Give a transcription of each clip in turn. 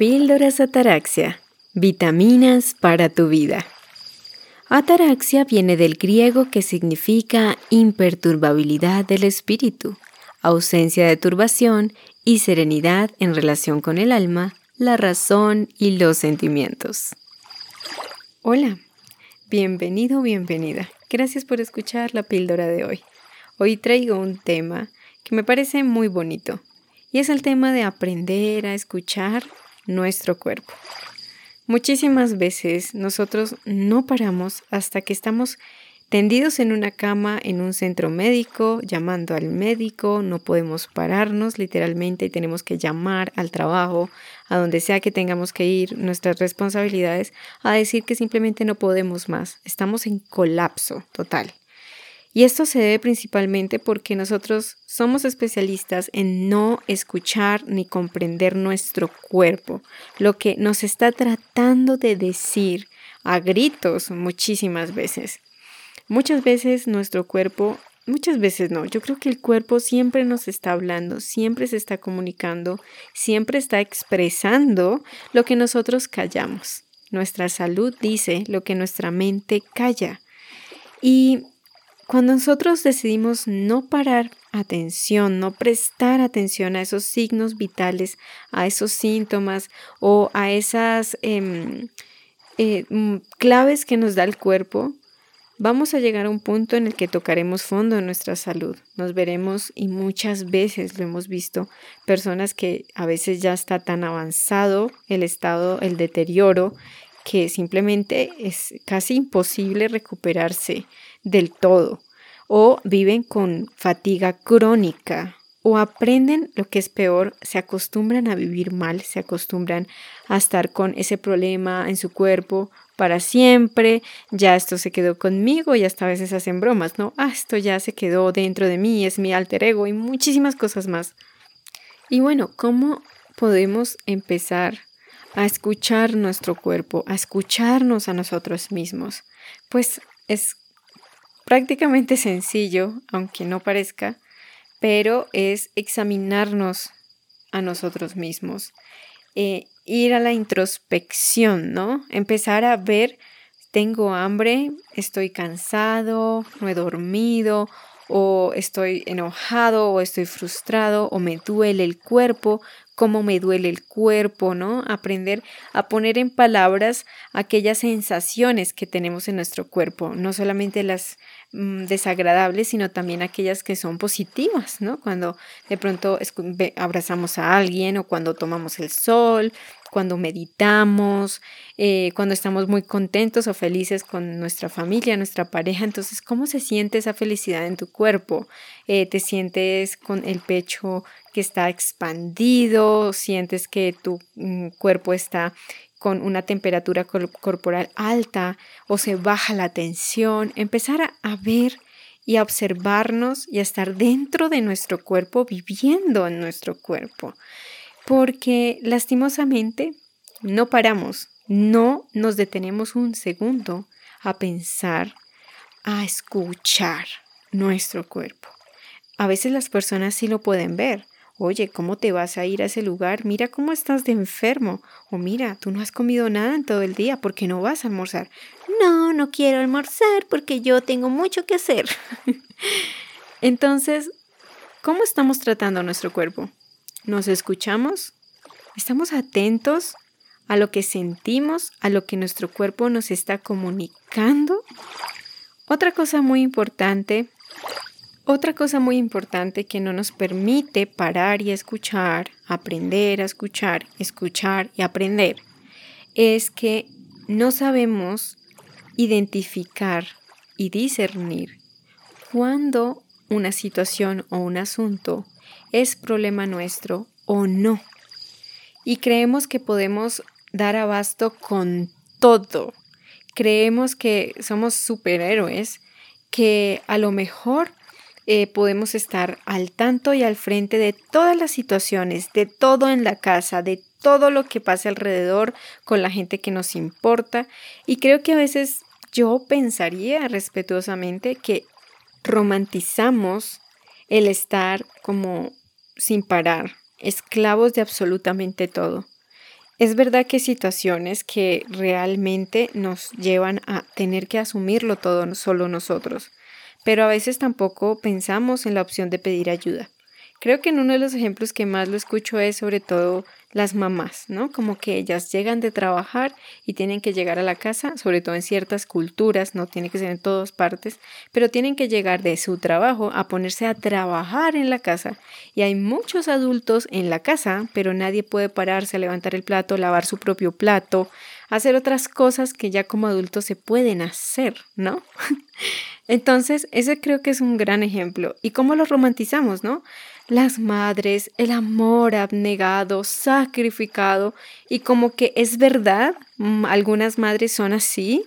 Píldoras Ataraxia. Vitaminas para tu vida. Ataraxia viene del griego que significa imperturbabilidad del espíritu, ausencia de turbación y serenidad en relación con el alma, la razón y los sentimientos. Hola, bienvenido, bienvenida. Gracias por escuchar la píldora de hoy. Hoy traigo un tema que me parece muy bonito y es el tema de aprender a escuchar nuestro cuerpo. Muchísimas veces nosotros no paramos hasta que estamos tendidos en una cama en un centro médico, llamando al médico, no podemos pararnos literalmente y tenemos que llamar al trabajo, a donde sea que tengamos que ir, nuestras responsabilidades, a decir que simplemente no podemos más, estamos en colapso total. Y esto se debe principalmente porque nosotros somos especialistas en no escuchar ni comprender nuestro cuerpo, lo que nos está tratando de decir a gritos muchísimas veces. Muchas veces nuestro cuerpo, muchas veces no, yo creo que el cuerpo siempre nos está hablando, siempre se está comunicando, siempre está expresando lo que nosotros callamos. Nuestra salud dice lo que nuestra mente calla. Y cuando nosotros decidimos no parar atención, no prestar atención a esos signos vitales, a esos síntomas o a esas em, eh, mm, claves que nos da el cuerpo, vamos a llegar a un punto en el que tocaremos fondo en nuestra salud. Nos veremos y muchas veces lo hemos visto, personas que a veces ya está tan avanzado el estado, el deterioro, que simplemente es casi imposible recuperarse del todo, o viven con fatiga crónica, o aprenden lo que es peor, se acostumbran a vivir mal, se acostumbran a estar con ese problema en su cuerpo para siempre, ya esto se quedó conmigo y hasta a veces hacen bromas, ¿no? Ah, esto ya se quedó dentro de mí, es mi alter ego y muchísimas cosas más. Y bueno, ¿cómo podemos empezar a escuchar nuestro cuerpo, a escucharnos a nosotros mismos? Pues es prácticamente sencillo, aunque no parezca, pero es examinarnos a nosotros mismos, eh, ir a la introspección, ¿no? Empezar a ver, tengo hambre, estoy cansado, no he dormido, o estoy enojado, o estoy frustrado, o me duele el cuerpo, cómo me duele el cuerpo, ¿no? Aprender a poner en palabras aquellas sensaciones que tenemos en nuestro cuerpo, no solamente las Mm, desagradables, sino también aquellas que son positivas, ¿no? Cuando de pronto abrazamos a alguien o cuando tomamos el sol, cuando meditamos, eh, cuando estamos muy contentos o felices con nuestra familia, nuestra pareja. Entonces, ¿cómo se siente esa felicidad en tu cuerpo? Eh, ¿Te sientes con el pecho que está expandido? ¿Sientes que tu mm, cuerpo está con una temperatura corporal alta o se baja la tensión, empezar a, ver y a observarnos y a estar dentro de nuestro cuerpo, viviendo en nuestro cuerpo. Porque lastimosamente no paramos, no nos detenemos un segundo a pensar, a escuchar nuestro cuerpo. A veces las personas sí lo pueden ver, Oye, ¿cómo te vas a ir a ese lugar? Mira cómo estás de enfermo. O mira, tú no has comido nada en todo el día. ¿Por qué no vas a almorzar? No, no quiero almorzar porque yo tengo mucho que hacer. Entonces, ¿cómo estamos tratando nuestro cuerpo? ¿Nos escuchamos? ¿Estamos atentos a lo que sentimos, a lo que nuestro cuerpo nos está comunicando? Otra cosa muy importante otra cosa muy importante que no nos permite parar y escuchar, aprender a escuchar, escuchar y aprender, es que no sabemos identificar y discernir cuando una situación o un asunto es problema nuestro o no. Y creemos que podemos dar abasto con todo. Creemos que somos superhéroes, que a lo mejor eh, podemos estar al tanto y al frente de todas las situaciones, de todo en la casa, de todo lo que pase alrededor con la gente que nos importa. Y creo que a veces yo pensaría respetuosamente que romantizamos el estar como sin parar, esclavos de absolutamente todo. Es verdad que situaciones que realmente nos llevan a tener que asumirlo todo solo nosotros, pero a veces tampoco pensamos en la opción de pedir ayuda. Creo que en uno de los ejemplos que más lo escucho es sobre todo las mamás, ¿no? Como que ellas llegan de trabajar y tienen que llegar a la casa, sobre todo en ciertas culturas, no tiene que ser en todas partes, pero tienen que llegar de su trabajo a ponerse a trabajar en la casa. Y hay muchos adultos en la casa, pero nadie puede pararse a levantar el plato, lavar su propio plato, hacer otras cosas que ya como adultos se pueden hacer, ¿no? Entonces, ese creo que es un gran ejemplo. ¿Y cómo lo romantizamos, no? Las madres, el amor abnegado, sacrificado, y como que es verdad, mm, algunas madres son así,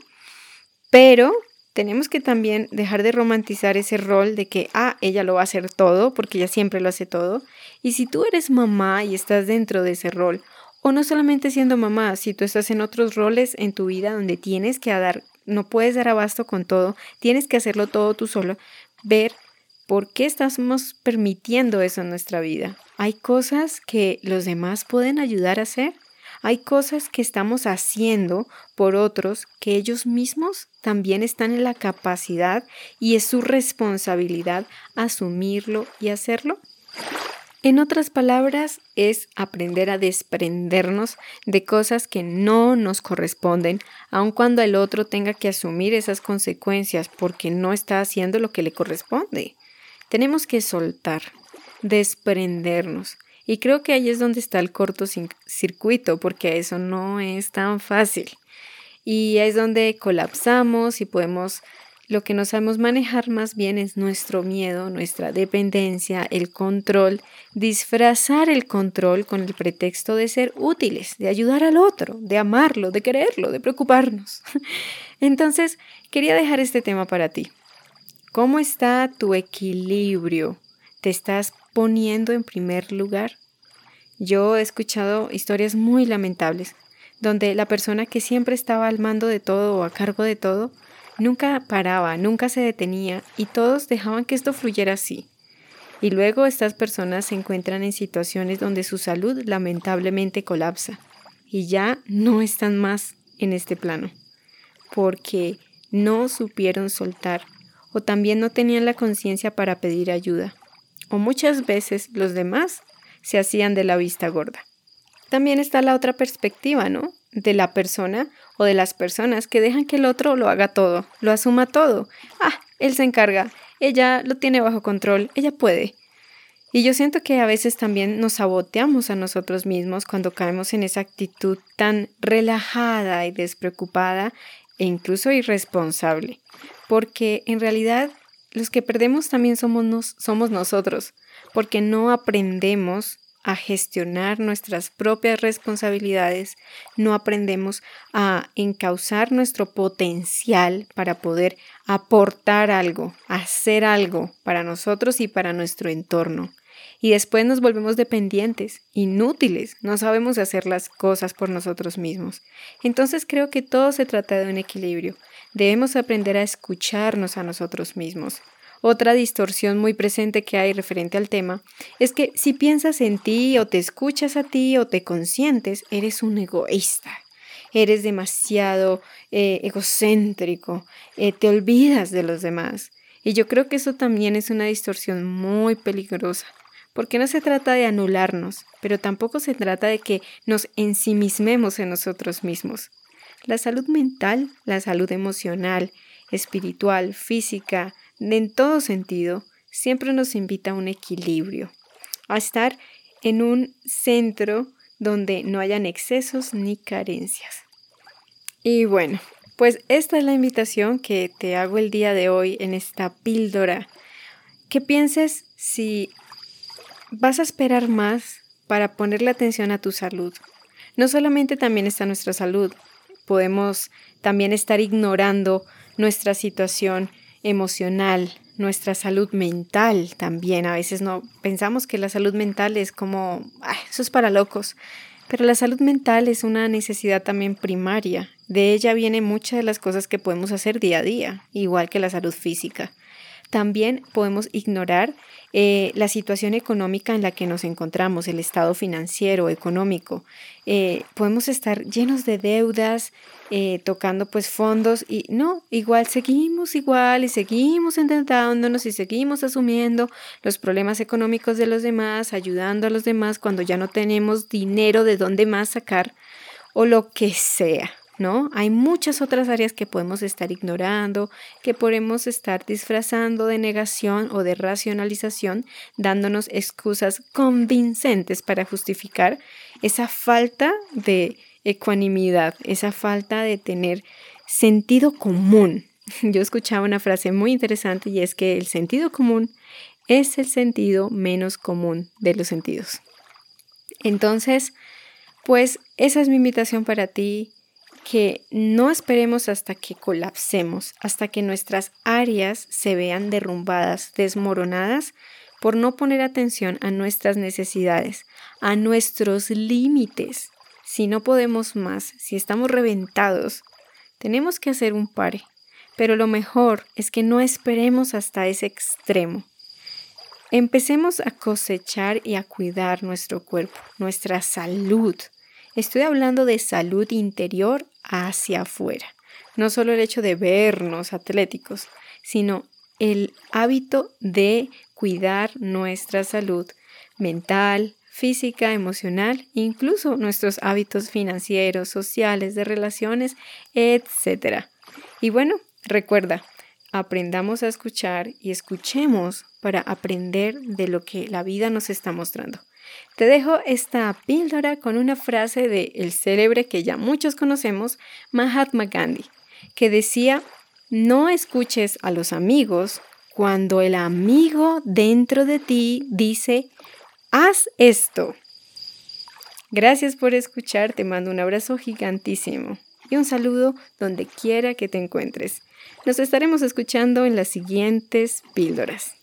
pero tenemos que también dejar de romantizar ese rol de que, ah, ella lo va a hacer todo, porque ella siempre lo hace todo, y si tú eres mamá y estás dentro de ese rol, o no solamente siendo mamá, si tú estás en otros roles en tu vida donde tienes que dar, no puedes dar abasto con todo, tienes que hacerlo todo tú solo, ver ¿Por qué estamos permitiendo eso en nuestra vida? Hay cosas que los demás pueden ayudar a hacer. Hay cosas que estamos haciendo por otros que ellos mismos también están en la capacidad y es su responsabilidad asumirlo y hacerlo. En otras palabras, es aprender a desprendernos de cosas que no nos corresponden, aun cuando el otro tenga que asumir esas consecuencias porque no está haciendo lo que le corresponde. Tenemos que soltar, desprendernos. Y creo que ahí es donde está el cortocircuito, porque eso no es tan fácil. Y es donde colapsamos y podemos, lo que no sabemos manejar más bien es nuestro miedo, nuestra dependencia, el control, disfrazar el control con el pretexto de ser útiles, de ayudar al otro, de amarlo, de quererlo, de preocuparnos. Entonces, quería dejar este tema para ti. ¿Cómo está tu equilibrio? ¿Te estás poniendo en primer lugar? Yo he escuchado historias muy lamentables, donde la persona que siempre estaba al mando de todo o a cargo de todo, nunca paraba, nunca se detenía y todos dejaban que esto fluyera así. Y luego estas personas se encuentran en situaciones donde su salud lamentablemente colapsa y ya no están más en este plano, porque no supieron soltar o también no tenían la conciencia para pedir ayuda, o muchas veces los demás se hacían de la vista gorda. También está la otra perspectiva, ¿no? De la persona o de las personas que dejan que el otro lo haga todo, lo asuma todo. Ah, él se encarga, ella lo tiene bajo control, ella puede. Y yo siento que a veces también nos saboteamos a nosotros mismos cuando caemos en esa actitud tan relajada y despreocupada e incluso irresponsable porque en realidad los que perdemos también somos, nosotros, porque no aprendemos a gestionar nuestras propias responsabilidades, no aprendemos a encauzar nuestro potencial para poder aportar algo, hacer algo para nosotros y para nuestro entorno. Y después nos volvemos dependientes, inútiles, no sabemos hacer las cosas por nosotros mismos. Entonces creo que todo se trata de un equilibrio. Debemos aprender a escucharnos a nosotros mismos. Otra distorsión muy presente que hay referente al tema es que si piensas en ti o te escuchas a ti o te consientes, eres un egoísta. Eres demasiado eh, egocéntrico, eh, te olvidas de los demás. Y yo creo que eso también es una distorsión muy peligrosa, porque no se trata de anularnos, pero tampoco se trata de que nos ensimismemos en nosotros mismos. La salud mental, la salud emocional, espiritual, física, en todo sentido, siempre nos invita a un equilibrio, a estar en un centro donde no hayan excesos ni carencias. Y bueno, pues esta es la invitación que te hago el día de hoy en esta píldora. Que pienses si vas a esperar más para ponerle atención a tu salud. No solamente también está nuestra salud, podemos también estar ignorando nuestra situación emocional, nuestra salud mental también. A veces no pensamos que la salud mental es como, eso es para locos. Pero la salud mental es una necesidad también primaria. De ella vienen muchas de las cosas que podemos hacer día a día, igual que la salud física. También podemos ignorar eh, la situación económica en la que nos encontramos, el estado financiero, económico. Eh, podemos estar llenos de deudas, eh, tocando pues fondos y no, igual seguimos igual y seguimos endeudándonos y seguimos asumiendo los problemas económicos de los demás, ayudando a los demás cuando ya no tenemos dinero de dónde más sacar o lo que sea. ¿No? Hay muchas otras áreas que podemos estar ignorando, que podemos estar disfrazando de negación o de racionalización, dándonos excusas convincentes para justificar esa falta de ecuanimidad, esa falta de tener sentido común. Yo escuchaba una frase muy interesante y es que el sentido común es el sentido menos común de los sentidos. Entonces, pues esa es mi invitación para ti que no esperemos hasta que colapsemos, hasta que nuestras áreas se vean derrumbadas, desmoronadas, por no poner atención a nuestras necesidades, a nuestros límites. Si no podemos más, si estamos reventados, tenemos que hacer un pare. Pero lo mejor es que no esperemos hasta ese extremo. Empecemos a cosechar y a cuidar nuestro cuerpo, nuestra salud. Estoy hablando de salud interior hacia afuera. No solo el hecho de vernos atléticos, sino el hábito de cuidar nuestra salud mental, física, emocional, incluso nuestros hábitos financieros, sociales, de relaciones, etc. Y bueno, recuerda, aprendamos a escuchar y escuchemos para aprender de lo que la vida nos está mostrando. Te dejo esta píldora con una frase de el célebre que ya muchos conocemos, Mahatma Gandhi, que decía, no escuches a los amigos cuando el amigo dentro de ti dice, haz esto. Gracias por escuchar, te mando un abrazo gigantísimo y un saludo donde quiera que te encuentres. Nos estaremos escuchando en las siguientes píldoras.